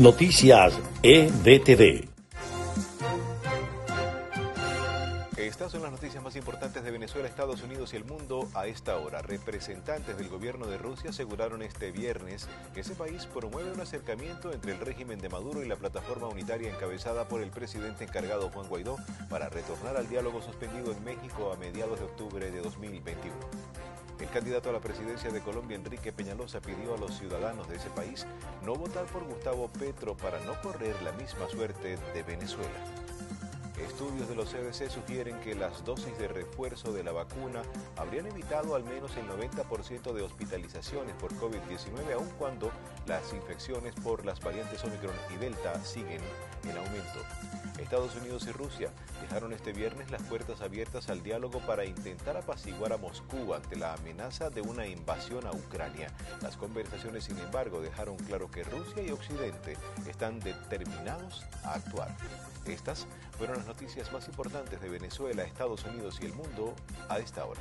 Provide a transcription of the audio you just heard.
Noticias EBTV. Estas son las noticias más importantes de Venezuela, Estados Unidos y el mundo a esta hora. Representantes del gobierno de Rusia aseguraron este viernes que ese país promueve un acercamiento entre el régimen de Maduro y la plataforma unitaria encabezada por el presidente encargado Juan Guaidó para retornar al diálogo suspendido en México a mediados de octubre de 2021. El candidato a la presidencia de Colombia, Enrique Peñalosa, pidió a los ciudadanos de ese país no votar por Gustavo Petro para no correr la misma suerte de Venezuela. Estudios de los CDC sugieren que las dosis de refuerzo de la vacuna habrían evitado al menos el 90% de hospitalizaciones por COVID-19, aun cuando las infecciones por las variantes Omicron y Delta siguen en aumento. Estados Unidos y Rusia dejaron este viernes las puertas abiertas al diálogo para intentar apaciguar a Moscú ante la amenaza de una invasión a Ucrania. Las conversaciones, sin embargo, dejaron claro que Rusia y Occidente están determinados a actuar. Estas fueron las noticias más importantes de Venezuela, Estados Unidos y el mundo a esta hora.